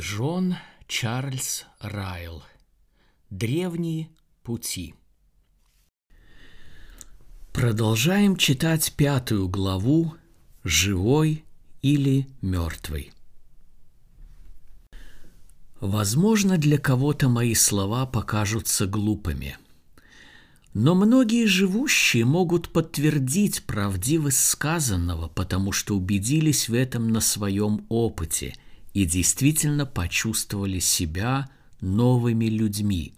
Джон Чарльз Райл. Древние пути. Продолжаем читать пятую главу «Живой или мертвый». Возможно, для кого-то мои слова покажутся глупыми, но многие живущие могут подтвердить правдивость сказанного, потому что убедились в этом на своем опыте – и действительно почувствовали себя новыми людьми.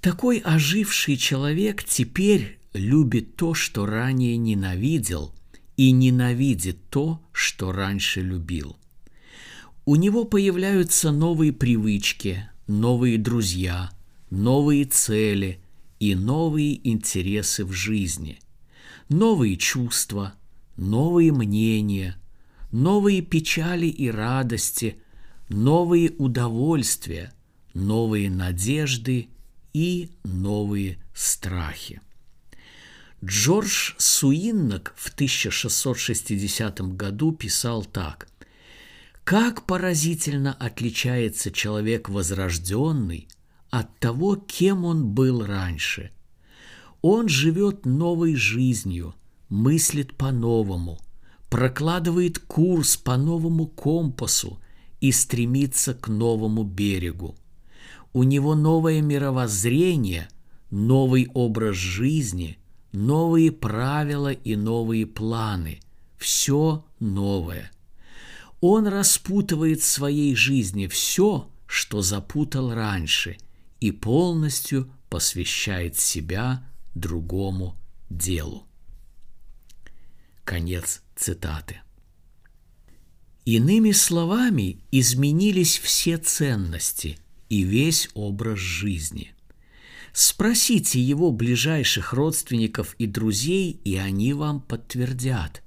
Такой оживший человек теперь любит то, что ранее ненавидел, и ненавидит то, что раньше любил. У него появляются новые привычки, новые друзья, новые цели и новые интересы в жизни, новые чувства, новые мнения – новые печали и радости, новые удовольствия, новые надежды и новые страхи. Джордж Суиннок в 1660 году писал так. «Как поразительно отличается человек возрожденный от того, кем он был раньше. Он живет новой жизнью, мыслит по-новому – прокладывает курс по новому компасу и стремится к новому берегу. У него новое мировоззрение, новый образ жизни, новые правила и новые планы. Все новое. Он распутывает в своей жизни все, что запутал раньше, и полностью посвящает себя другому делу. Конец цитаты. Иными словами, изменились все ценности и весь образ жизни. Спросите его ближайших родственников и друзей, и они вам подтвердят.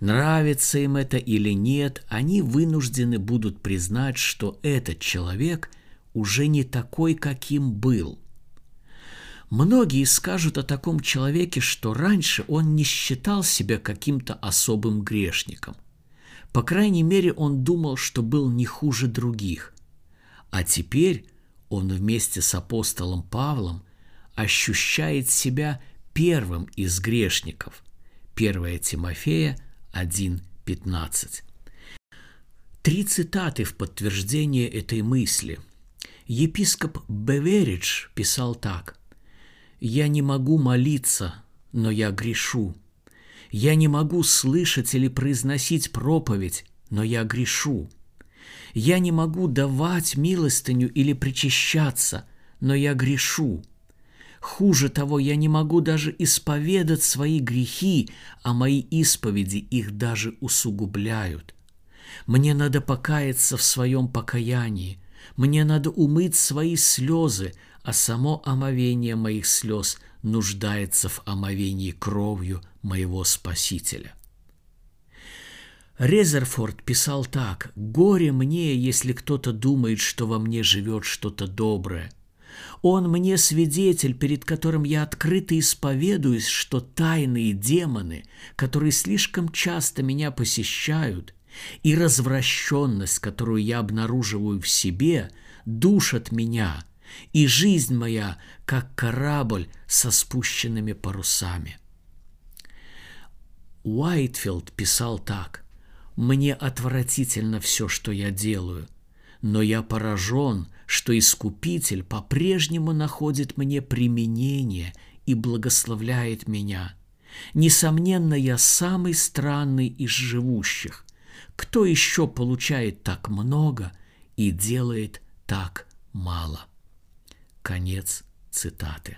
Нравится им это или нет, они вынуждены будут признать, что этот человек уже не такой, каким был – Многие скажут о таком человеке, что раньше он не считал себя каким-то особым грешником. По крайней мере, он думал, что был не хуже других. А теперь он вместе с апостолом Павлом ощущает себя первым из грешников. 1 Тимофея 1.15. Три цитаты в подтверждение этой мысли. Епископ Беверидж писал так – я не могу молиться, но я грешу. Я не могу слышать или произносить проповедь, но я грешу. Я не могу давать милостыню или причащаться, но я грешу. Хуже того, я не могу даже исповедать свои грехи, а мои исповеди их даже усугубляют. Мне надо покаяться в своем покаянии, мне надо умыть свои слезы, а само омовение моих слез нуждается в омовении кровью моего Спасителя. Резерфорд писал так «Горе мне, если кто-то думает, что во мне живет что-то доброе. Он мне свидетель, перед которым я открыто исповедуюсь, что тайные демоны, которые слишком часто меня посещают, и развращенность, которую я обнаруживаю в себе, душат меня – и жизнь моя, как корабль со спущенными парусами. Уайтфилд писал так. «Мне отвратительно все, что я делаю, но я поражен, что Искупитель по-прежнему находит мне применение и благословляет меня. Несомненно, я самый странный из живущих. Кто еще получает так много и делает так мало?» Конец цитаты.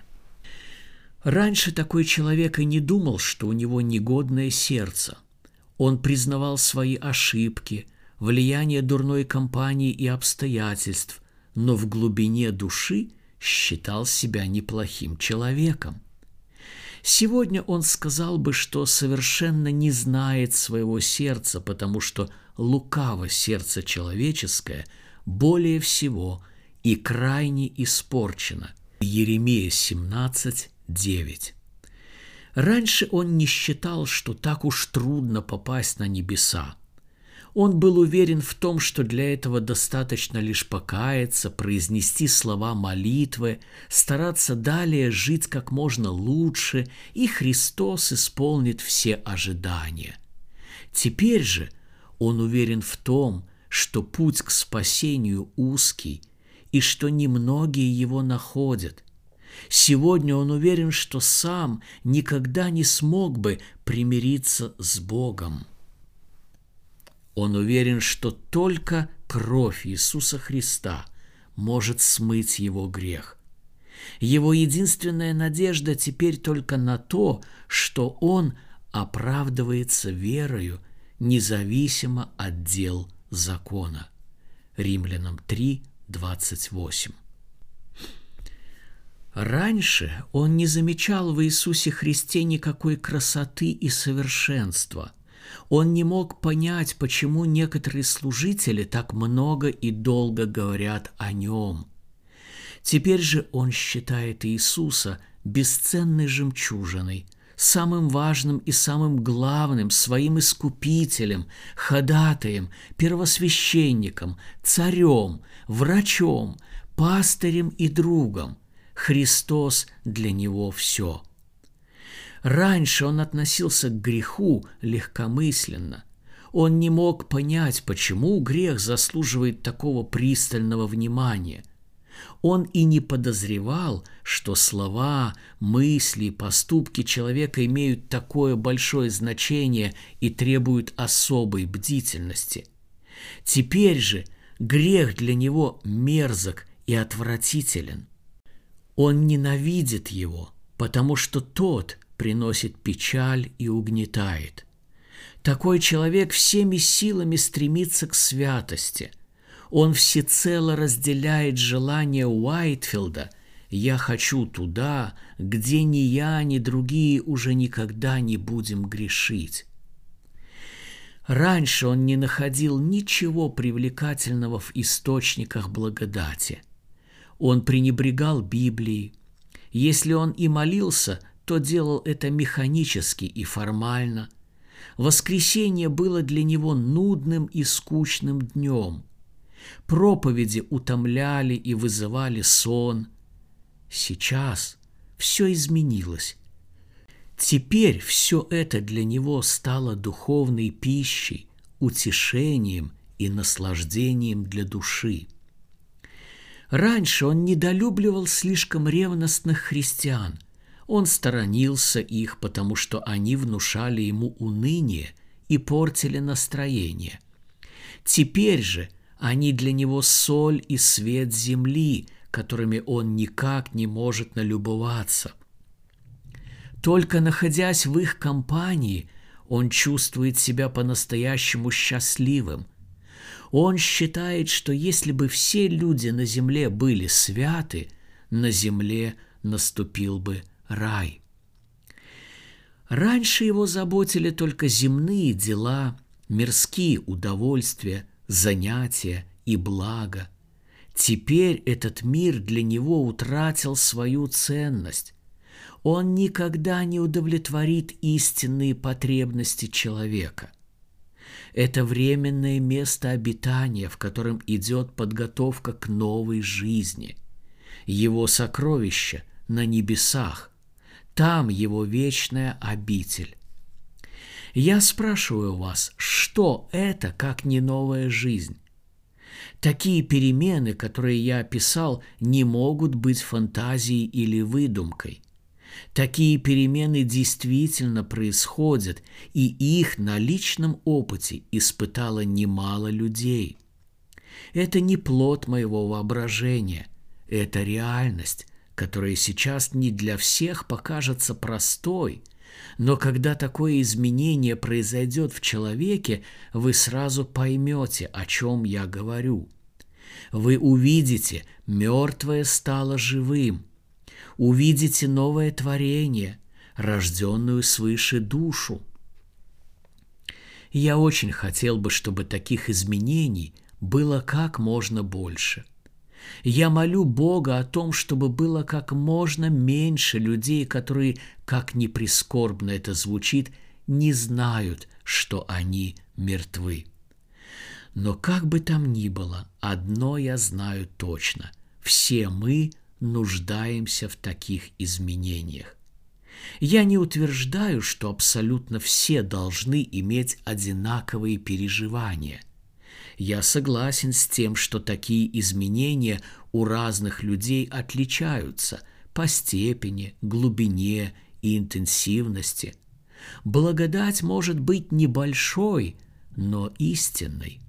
Раньше такой человек и не думал, что у него негодное сердце. Он признавал свои ошибки, влияние дурной компании и обстоятельств, но в глубине души считал себя неплохим человеком. Сегодня он сказал бы, что совершенно не знает своего сердца, потому что лукаво сердце человеческое более всего – и крайне испорчена. Еремея 17, 9. Раньше он не считал, что так уж трудно попасть на небеса. Он был уверен в том, что для этого достаточно лишь покаяться, произнести слова молитвы, стараться далее жить как можно лучше, и Христос исполнит все ожидания. Теперь же он уверен в том, что путь к спасению узкий, и что немногие его находят. Сегодня он уверен, что сам никогда не смог бы примириться с Богом. Он уверен, что только кровь Иисуса Христа может смыть его грех. Его единственная надежда теперь только на то, что он оправдывается верою, независимо от дел закона. Римлянам 3, 28. Раньше он не замечал в Иисусе Христе никакой красоты и совершенства. Он не мог понять, почему некоторые служители так много и долго говорят о нем. Теперь же он считает Иисуса бесценной жемчужиной, самым важным и самым главным своим искупителем, ходатаем, первосвященником, царем, врачом, пастырем и другом. Христос для него все. Раньше он относился к греху легкомысленно. Он не мог понять, почему грех заслуживает такого пристального внимания. Он и не подозревал, что слова, мысли, поступки человека имеют такое большое значение и требуют особой бдительности. Теперь же грех для него мерзок и отвратителен. Он ненавидит его, потому что тот приносит печаль и угнетает. Такой человек всеми силами стремится к святости. Он всецело разделяет желание Уайтфилда «Я хочу туда, где ни я, ни другие уже никогда не будем грешить». Раньше он не находил ничего привлекательного в источниках благодати. Он пренебрегал Библией. Если он и молился, то делал это механически и формально. Воскресенье было для него нудным и скучным днем. Проповеди утомляли и вызывали сон. Сейчас все изменилось. Теперь все это для него стало духовной пищей, утешением и наслаждением для души. Раньше он недолюбливал слишком ревностных христиан – он сторонился их, потому что они внушали ему уныние и портили настроение. Теперь же они для него соль и свет земли, которыми он никак не может налюбоваться. Только находясь в их компании, он чувствует себя по-настоящему счастливым. Он считает, что если бы все люди на земле были святы, на земле наступил бы рай. Раньше его заботили только земные дела, мирские удовольствия, занятия и благо. Теперь этот мир для него утратил свою ценность. Он никогда не удовлетворит истинные потребности человека. Это временное место обитания, в котором идет подготовка к новой жизни. Его сокровища на небесах – там его вечная обитель. Я спрашиваю вас, что это, как не новая жизнь? Такие перемены, которые я описал, не могут быть фантазией или выдумкой. Такие перемены действительно происходят, и их на личном опыте испытало немало людей. Это не плод моего воображения, это реальность, которая сейчас не для всех покажется простой, но когда такое изменение произойдет в человеке, вы сразу поймете, о чем я говорю. Вы увидите, мертвое стало живым, увидите новое творение, рожденную свыше душу. Я очень хотел бы, чтобы таких изменений было как можно больше – я молю Бога о том, чтобы было как можно меньше людей, которые, как ни прискорбно это звучит, не знают, что они мертвы. Но как бы там ни было, одно я знаю точно. Все мы нуждаемся в таких изменениях. Я не утверждаю, что абсолютно все должны иметь одинаковые переживания. Я согласен с тем, что такие изменения у разных людей отличаются по степени, глубине и интенсивности. Благодать может быть небольшой, но истинной.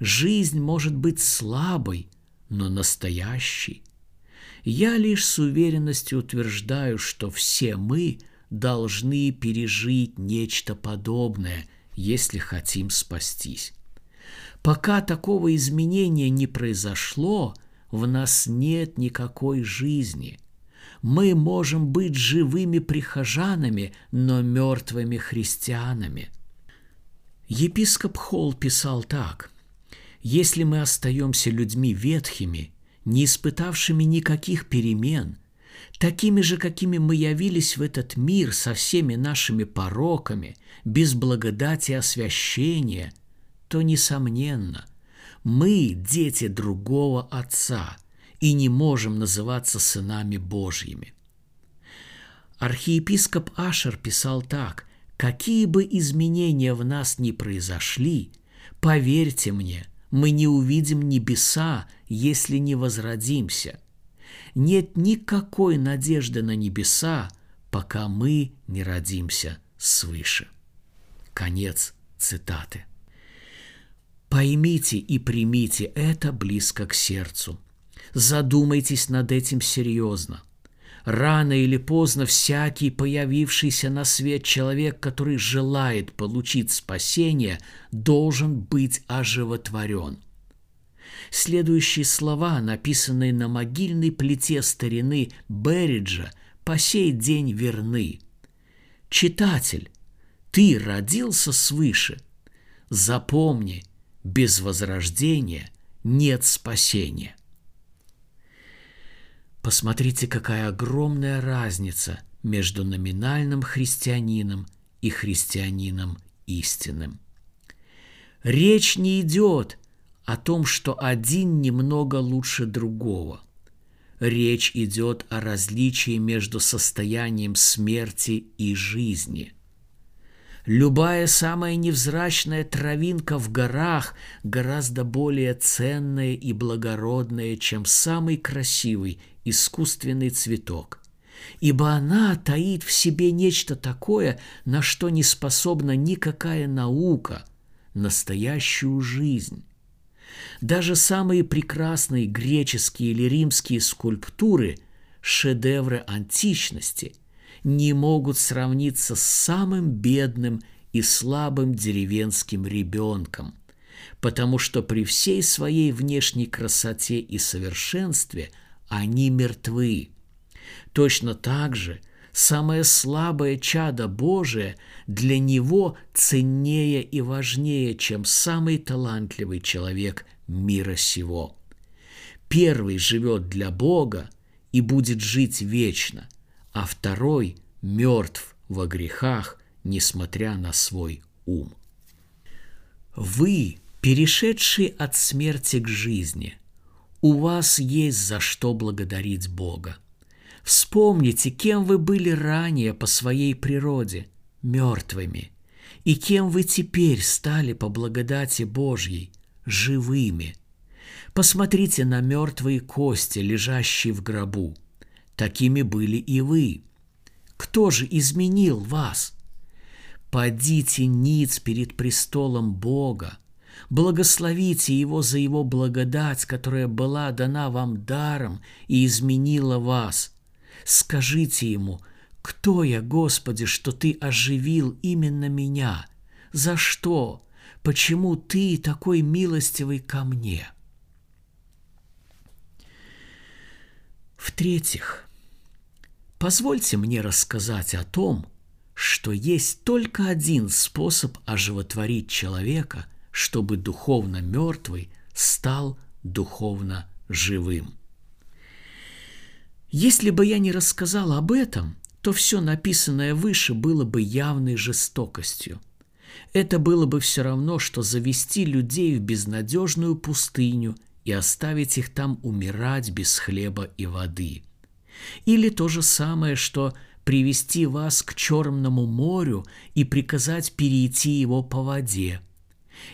Жизнь может быть слабой, но настоящей. Я лишь с уверенностью утверждаю, что все мы должны пережить нечто подобное, если хотим спастись. Пока такого изменения не произошло, в нас нет никакой жизни. Мы можем быть живыми прихожанами, но мертвыми христианами. Епископ Холл писал так. «Если мы остаемся людьми ветхими, не испытавшими никаких перемен, такими же, какими мы явились в этот мир со всеми нашими пороками, без благодати освящения, то, несомненно, мы дети другого Отца и не можем называться сынами Божьими. Архиепископ Ашер писал так, «Какие бы изменения в нас ни произошли, поверьте мне, мы не увидим небеса, если не возродимся. Нет никакой надежды на небеса, пока мы не родимся свыше. Конец цитаты. Поймите и примите это близко к сердцу. Задумайтесь над этим серьезно. Рано или поздно всякий появившийся на свет человек, который желает получить спасение, должен быть оживотворен. Следующие слова, написанные на могильной плите старины Берриджа, по сей день верны. «Читатель, ты родился свыше. Запомни, без возрождения нет спасения». Посмотрите, какая огромная разница между номинальным христианином и христианином истинным. Речь не идет о том, что один немного лучше другого. Речь идет о различии между состоянием смерти и жизни – Любая самая невзрачная травинка в горах гораздо более ценная и благородная, чем самый красивый искусственный цветок, ибо она таит в себе нечто такое, на что не способна никакая наука, настоящую жизнь. Даже самые прекрасные греческие или римские скульптуры – шедевры античности – не могут сравниться с самым бедным и слабым деревенским ребенком, потому что при всей своей внешней красоте и совершенстве они мертвы. Точно так же самое слабое чадо Божие для него ценнее и важнее, чем самый талантливый человек мира сего. Первый живет для Бога и будет жить вечно – а второй мертв во грехах, несмотря на свой ум. Вы, перешедшие от смерти к жизни, у вас есть за что благодарить Бога. Вспомните, кем вы были ранее по своей природе, мертвыми, и кем вы теперь стали по благодати Божьей, живыми. Посмотрите на мертвые кости, лежащие в гробу – такими были и вы. Кто же изменил вас? Подите ниц перед престолом Бога, благословите Его за Его благодать, которая была дана вам даром и изменила вас. Скажите Ему, кто я, Господи, что Ты оживил именно меня? За что? Почему Ты такой милостивый ко мне?» В-третьих, Позвольте мне рассказать о том, что есть только один способ оживотворить человека, чтобы духовно мертвый стал духовно живым. Если бы я не рассказал об этом, то все написанное выше было бы явной жестокостью. Это было бы все равно, что завести людей в безнадежную пустыню и оставить их там умирать без хлеба и воды. Или то же самое, что привести вас к Черному морю и приказать перейти его по воде.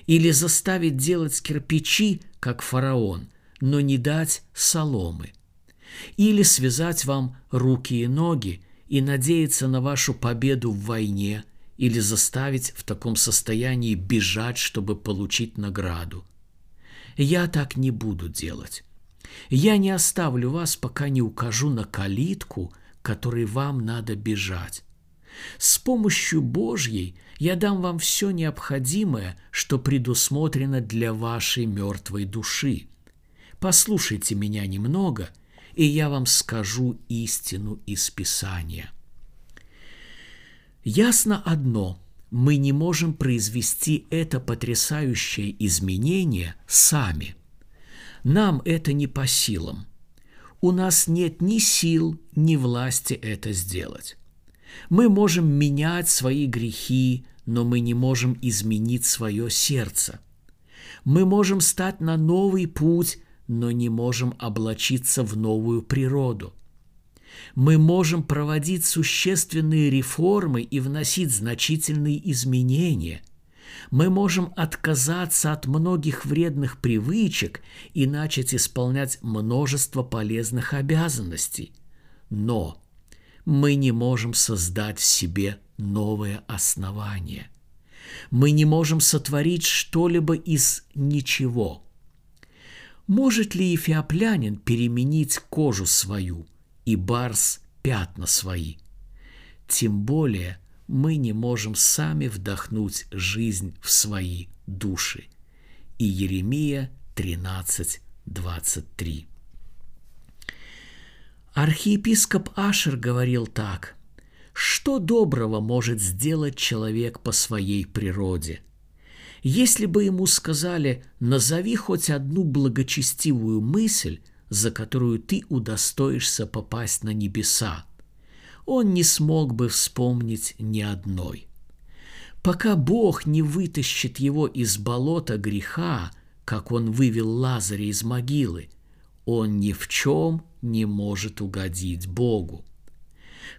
Или заставить делать кирпичи, как фараон, но не дать соломы. Или связать вам руки и ноги и надеяться на вашу победу в войне – или заставить в таком состоянии бежать, чтобы получить награду. Я так не буду делать. Я не оставлю вас, пока не укажу на калитку, которой вам надо бежать. С помощью Божьей я дам вам все необходимое, что предусмотрено для вашей мертвой души. Послушайте меня немного, и я вам скажу истину из Писания. Ясно одно – мы не можем произвести это потрясающее изменение сами. Нам это не по силам. У нас нет ни сил, ни власти это сделать. Мы можем менять свои грехи, но мы не можем изменить свое сердце. Мы можем стать на новый путь, но не можем облачиться в новую природу – мы можем проводить существенные реформы и вносить значительные изменения. Мы можем отказаться от многих вредных привычек и начать исполнять множество полезных обязанностей. Но мы не можем создать в себе новое основание. Мы не можем сотворить что-либо из ничего. Может ли эфиоплянин переменить кожу свою – и барс пятна свои. Тем более мы не можем сами вдохнуть жизнь в свои души. И Еремия 13, 23. Архиепископ Ашер говорил так. Что доброго может сделать человек по своей природе? Если бы ему сказали «назови хоть одну благочестивую мысль», за которую ты удостоишься попасть на небеса. Он не смог бы вспомнить ни одной. Пока Бог не вытащит его из болота греха, как он вывел Лазаря из могилы, он ни в чем не может угодить Богу.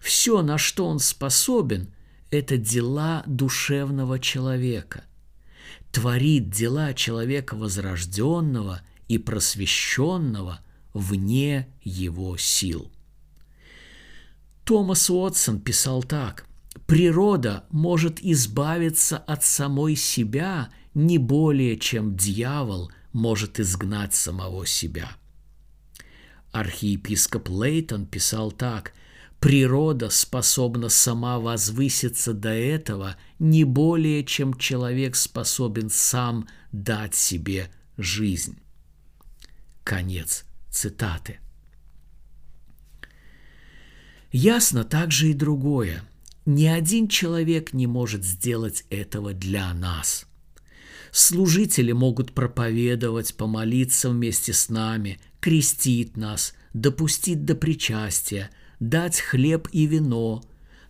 Все, на что он способен, это дела душевного человека. Творит дела человека возрожденного и просвещенного – вне его сил. Томас Уотсон писал так. Природа может избавиться от самой себя не более, чем дьявол может изгнать самого себя. Архиепископ Лейтон писал так. Природа способна сама возвыситься до этого не более, чем человек способен сам дать себе жизнь. Конец цитаты. Ясно также и другое. Ни один человек не может сделать этого для нас. Служители могут проповедовать, помолиться вместе с нами, крестить нас, допустить до причастия, дать хлеб и вино,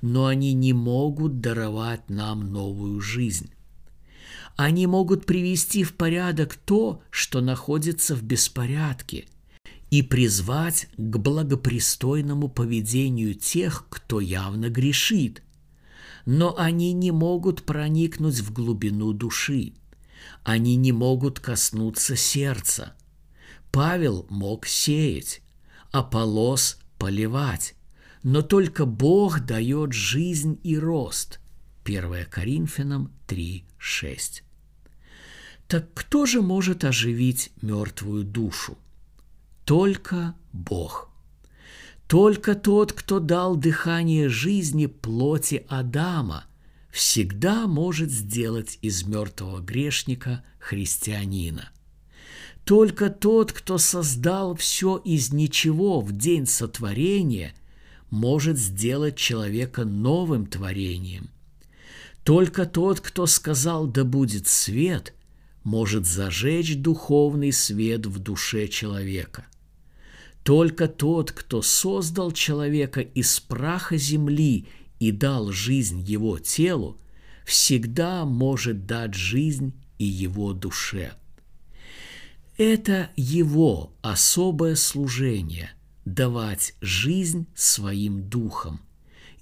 но они не могут даровать нам новую жизнь. Они могут привести в порядок то, что находится в беспорядке – и призвать к благопристойному поведению тех, кто явно грешит. Но они не могут проникнуть в глубину души. Они не могут коснуться сердца. Павел мог сеять, Аполос – поливать, но только Бог дает жизнь и рост. 1 Коринфянам 3:6. Так кто же может оживить мертвую душу? Только Бог. Только тот, кто дал дыхание жизни плоти Адама, всегда может сделать из мертвого грешника христианина. Только тот, кто создал все из ничего в день сотворения, может сделать человека новым творением. Только тот, кто сказал «да будет свет», может зажечь духовный свет в душе человека – только тот, кто создал человека из праха земли и дал жизнь его телу, всегда может дать жизнь и его душе. Это его особое служение – давать жизнь своим духом,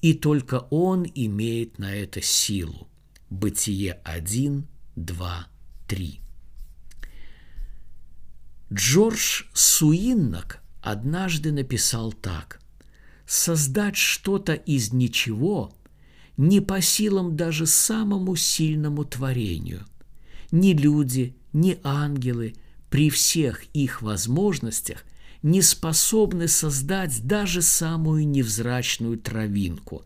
и только он имеет на это силу. Бытие 1, 2, 3. Джордж Суиннок однажды написал так. «Создать что-то из ничего не по силам даже самому сильному творению. Ни люди, ни ангелы при всех их возможностях не способны создать даже самую невзрачную травинку.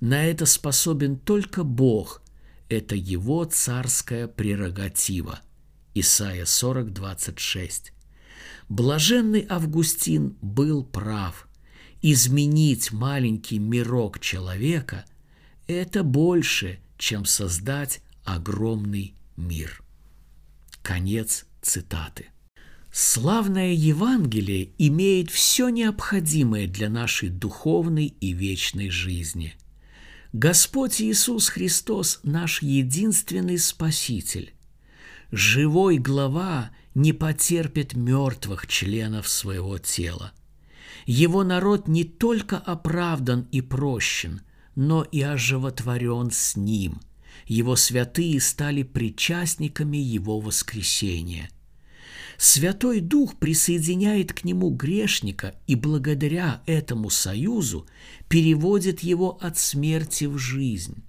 На это способен только Бог, это его царская прерогатива. Исайя 40, 26. Блаженный Августин был прав. Изменить маленький мирок человека – это больше, чем создать огромный мир. Конец цитаты. Славное Евангелие имеет все необходимое для нашей духовной и вечной жизни. Господь Иисус Христос – наш единственный Спаситель. Живой глава не потерпит мертвых членов своего тела. Его народ не только оправдан и прощен, но и оживотворен с ним. Его святые стали причастниками его воскресения. Святой Дух присоединяет к нему грешника и благодаря этому союзу переводит его от смерти в жизнь.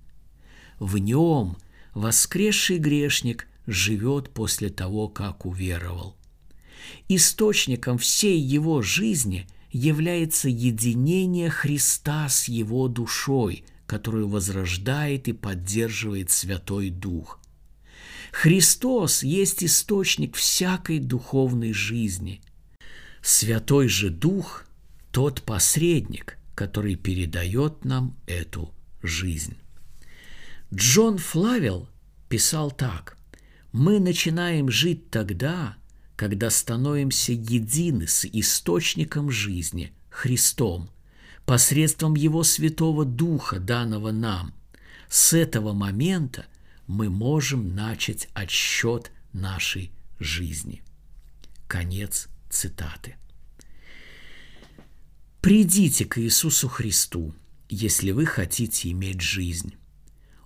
В нем воскресший грешник живет после того, как уверовал. Источником всей его жизни является единение Христа с его душой, которую возрождает и поддерживает Святой Дух. Христос есть источник всякой духовной жизни. Святой же Дух – тот посредник, который передает нам эту жизнь. Джон Флавел писал так – мы начинаем жить тогда, когда становимся едины с источником жизни, Христом, посредством Его Святого Духа, данного нам. С этого момента мы можем начать отсчет нашей жизни. Конец цитаты. Придите к Иисусу Христу, если вы хотите иметь жизнь.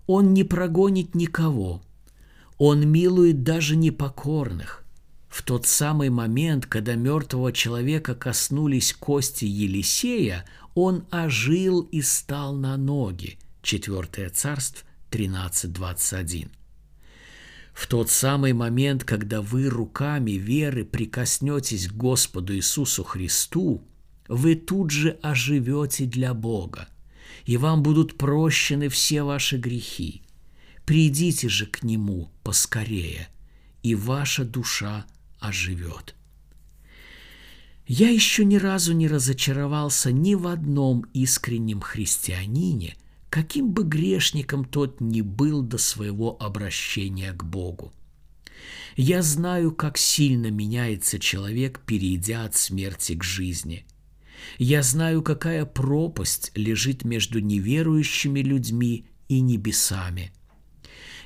Он не прогонит никого – он милует даже непокорных. В тот самый момент, когда мертвого человека коснулись кости Елисея, он ожил и стал на ноги. Четвертое царство 13.21. В тот самый момент, когда вы руками веры прикоснетесь к Господу Иисусу Христу, вы тут же оживете для Бога, и вам будут прощены все ваши грехи. Придите же к Нему поскорее, и ваша душа оживет. Я еще ни разу не разочаровался ни в одном искреннем христианине, каким бы грешником тот ни был до своего обращения к Богу. Я знаю, как сильно меняется человек, перейдя от смерти к жизни. Я знаю, какая пропасть лежит между неверующими людьми и небесами –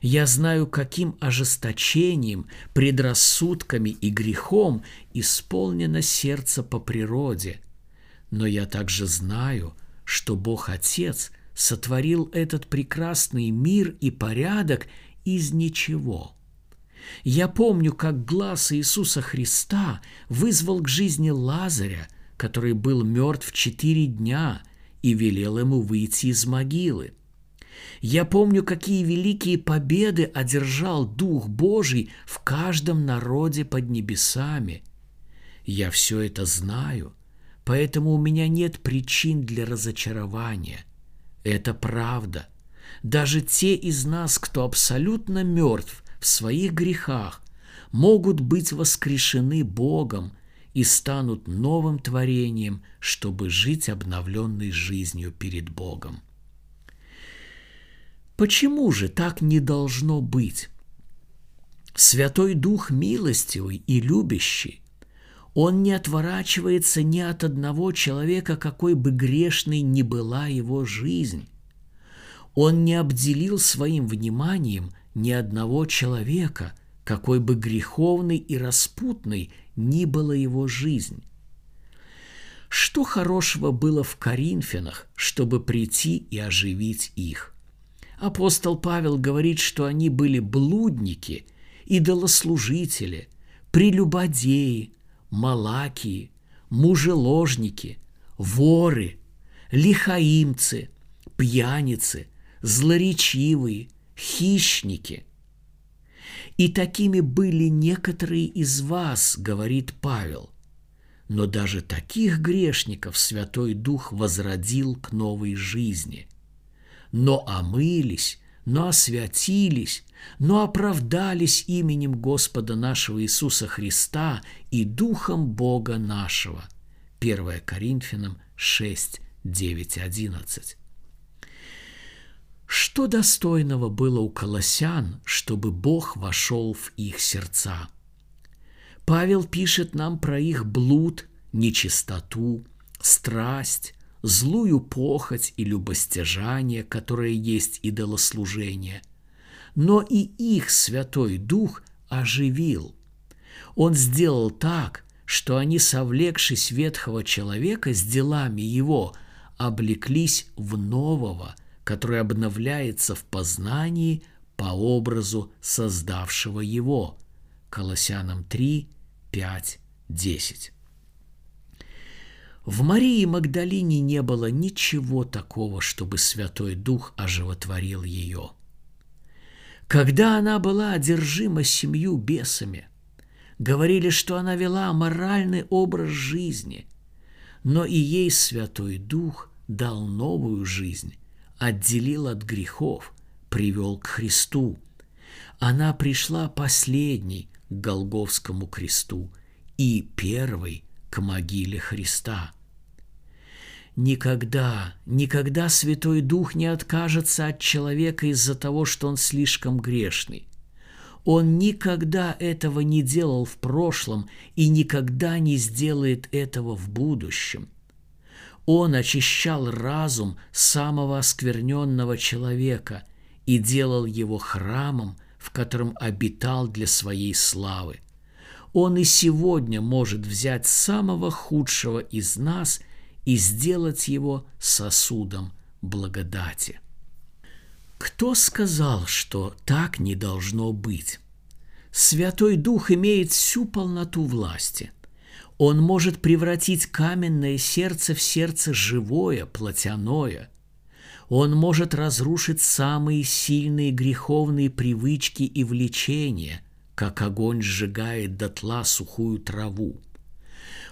я знаю, каким ожесточением, предрассудками и грехом исполнено сердце по природе. Но я также знаю, что Бог Отец сотворил этот прекрасный мир и порядок из ничего. Я помню, как глаз Иисуса Христа вызвал к жизни Лазаря, который был мертв четыре дня, и велел ему выйти из могилы – я помню, какие великие победы одержал Дух Божий в каждом народе под небесами. Я все это знаю, поэтому у меня нет причин для разочарования. Это правда. Даже те из нас, кто абсолютно мертв в своих грехах, могут быть воскрешены Богом и станут новым творением, чтобы жить обновленной жизнью перед Богом. Почему же так не должно быть? Святой Дух милостивый и любящий. Он не отворачивается ни от одного человека, какой бы грешной ни была его жизнь. Он не обделил своим вниманием ни одного человека, какой бы греховной и распутной ни была его жизнь. Что хорошего было в Коринфянах, чтобы прийти и оживить их? Апостол Павел говорит, что они были блудники, идолослужители, прелюбодеи, малакии, мужеложники, воры, лихаимцы, пьяницы, злоречивые, хищники. И такими были некоторые из вас, говорит Павел. Но даже таких грешников Святой Дух возродил к новой жизни. Но омылись, но освятились, но оправдались именем Господа нашего Иисуса Христа и Духом Бога нашего. 1 Коринфянам 6, 9, 11. Что достойного было у колосян, чтобы Бог вошел в их сердца? Павел пишет нам про их блуд, нечистоту, страсть, злую похоть и любостяжание, которое есть идолослужение. Но и их Святой Дух оживил. Он сделал так, что они, совлекшись ветхого человека с делами его, облеклись в нового – который обновляется в познании по образу создавшего его. Колоссянам 3, 5, 10. В Марии Магдалине не было ничего такого, чтобы Святой Дух оживотворил ее. Когда она была одержима семью бесами, говорили, что она вела моральный образ жизни, но и ей Святой Дух дал новую жизнь, отделил от грехов, привел к Христу. Она пришла последней к Голговскому кресту и первой к могиле Христа. Никогда, никогда Святой Дух не откажется от человека из-за того, что он слишком грешный. Он никогда этого не делал в прошлом и никогда не сделает этого в будущем – он очищал разум самого оскверненного человека и делал его храмом, в котором обитал для своей славы. Он и сегодня может взять самого худшего из нас и сделать его сосудом благодати. Кто сказал, что так не должно быть? Святой Дух имеет всю полноту власти – он может превратить каменное сердце в сердце живое, плотяное. Он может разрушить самые сильные греховные привычки и влечения, как огонь сжигает дотла сухую траву.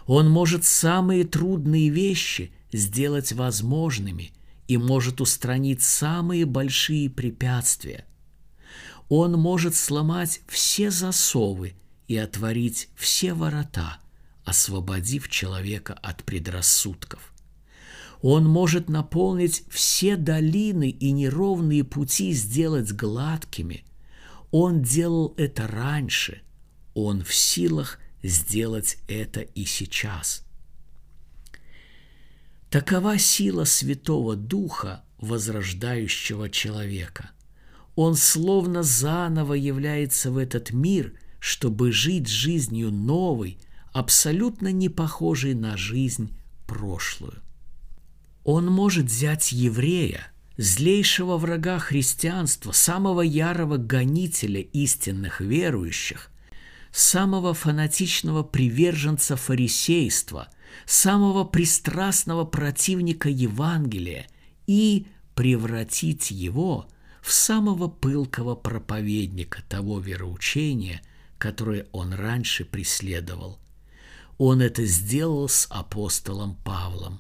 Он может самые трудные вещи сделать возможными и может устранить самые большие препятствия. Он может сломать все засовы и отворить все ворота – освободив человека от предрассудков. Он может наполнить все долины и неровные пути сделать гладкими. Он делал это раньше. Он в силах сделать это и сейчас. Такова сила Святого Духа, возрождающего человека. Он словно заново является в этот мир, чтобы жить жизнью новой, абсолютно не похожий на жизнь прошлую. Он может взять еврея, злейшего врага христианства, самого ярого гонителя истинных верующих, самого фанатичного приверженца фарисейства, самого пристрастного противника Евангелия и превратить его в самого пылкого проповедника того вероучения, которое он раньше преследовал – он это сделал с апостолом Павлом.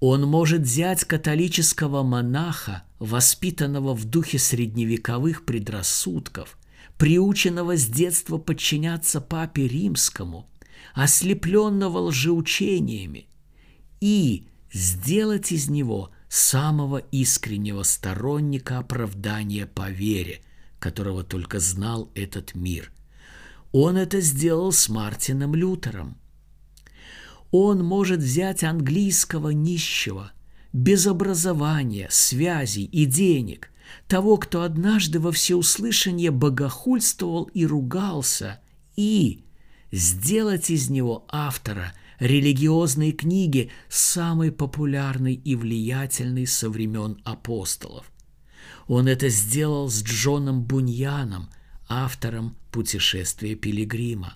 Он может взять католического монаха, воспитанного в духе средневековых предрассудков, приученного с детства подчиняться папе римскому, ослепленного лжеучениями, и сделать из него самого искреннего сторонника оправдания по вере, которого только знал этот мир – он это сделал с Мартином Лютером. Он может взять английского нищего, без образования, связей и денег, того, кто однажды во всеуслышание богохульствовал и ругался, и сделать из него автора религиозной книги, самой популярной и влиятельной со времен апостолов. Он это сделал с Джоном Буньяном, автором «Путешествия пилигрима».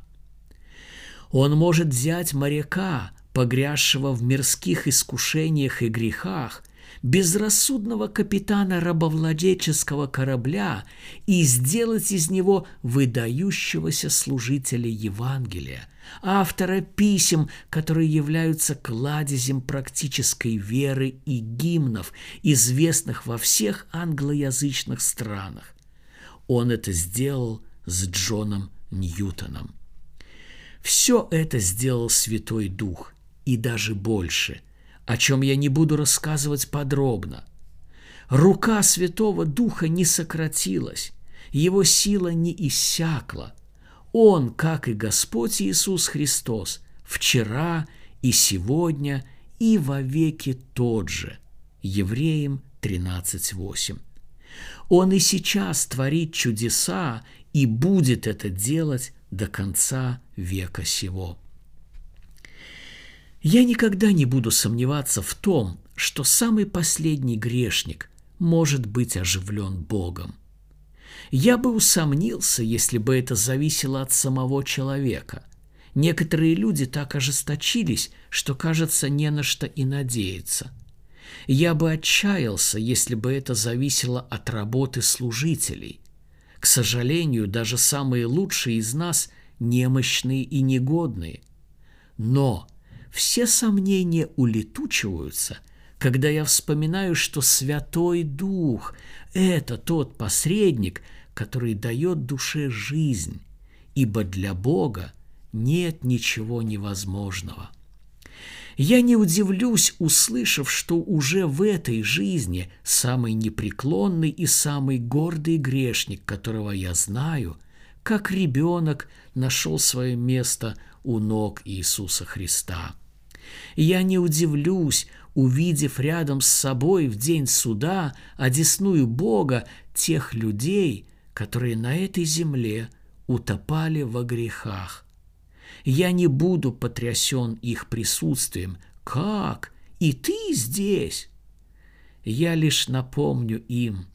Он может взять моряка, погрязшего в мирских искушениях и грехах, безрассудного капитана рабовладельческого корабля и сделать из него выдающегося служителя Евангелия, автора писем, которые являются кладезем практической веры и гимнов, известных во всех англоязычных странах. Он это сделал с Джоном Ньютоном. Все это сделал Святой Дух, и даже больше – о чем я не буду рассказывать подробно. Рука Святого Духа не сократилась, его сила не иссякла. Он, как и Господь Иисус Христос, вчера и сегодня и вовеки тот же. Евреям 13.8. Он и сейчас творит чудеса и будет это делать до конца века сего. Я никогда не буду сомневаться в том, что самый последний грешник может быть оживлен Богом. Я бы усомнился, если бы это зависело от самого человека. Некоторые люди так ожесточились, что, кажется, не на что и надеяться. Я бы отчаялся, если бы это зависело от работы служителей. К сожалению, даже самые лучшие из нас немощные и негодные. Но все сомнения улетучиваются, когда я вспоминаю, что Святой Дух – это тот посредник, который дает душе жизнь, ибо для Бога нет ничего невозможного. Я не удивлюсь, услышав, что уже в этой жизни самый непреклонный и самый гордый грешник, которого я знаю, как ребенок нашел свое место у ног Иисуса Христа – я не удивлюсь, увидев рядом с собой в день суда, одесную Бога, тех людей, которые на этой земле утопали во грехах. Я не буду потрясен их присутствием. Как? И ты здесь? Я лишь напомню им,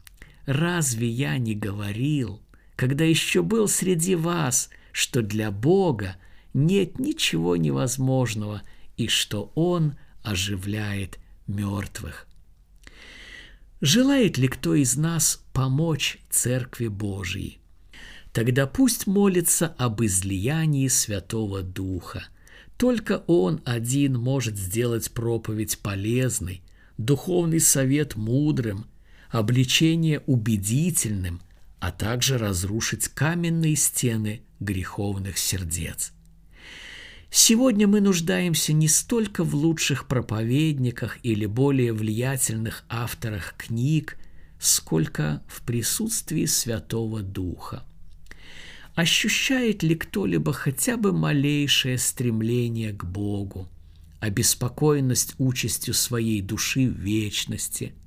разве я не говорил, когда еще был среди вас, что для Бога нет ничего невозможного – и что Он оживляет мертвых. Желает ли кто из нас помочь Церкви Божией? Тогда пусть молится об излиянии Святого Духа. Только Он один может сделать проповедь полезной, духовный совет мудрым, обличение убедительным, а также разрушить каменные стены греховных сердец. Сегодня мы нуждаемся не столько в лучших проповедниках или более влиятельных авторах книг, сколько в присутствии Святого Духа. Ощущает ли кто-либо хотя бы малейшее стремление к Богу, обеспокоенность участью своей души в вечности –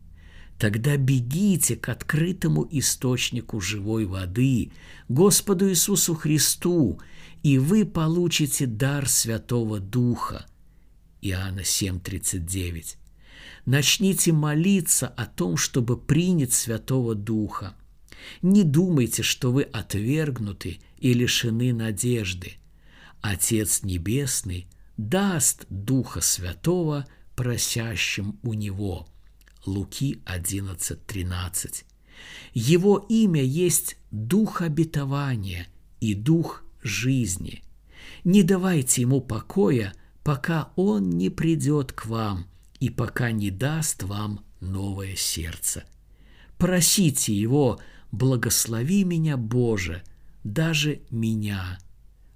Тогда бегите к открытому источнику живой воды, Господу Иисусу Христу, и вы получите дар Святого Духа. Иоанна 7:39. Начните молиться о том, чтобы принять Святого Духа. Не думайте, что вы отвергнуты и лишены надежды. Отец Небесный даст Духа Святого просящим у Него. Луки 11:13. Его имя есть Дух обетования и Дух жизни. Не давайте ему покоя, пока он не придет к вам и пока не даст вам новое сердце. Просите его, благослови меня, Боже, даже меня,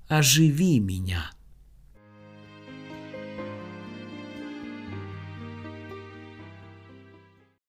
оживи меня.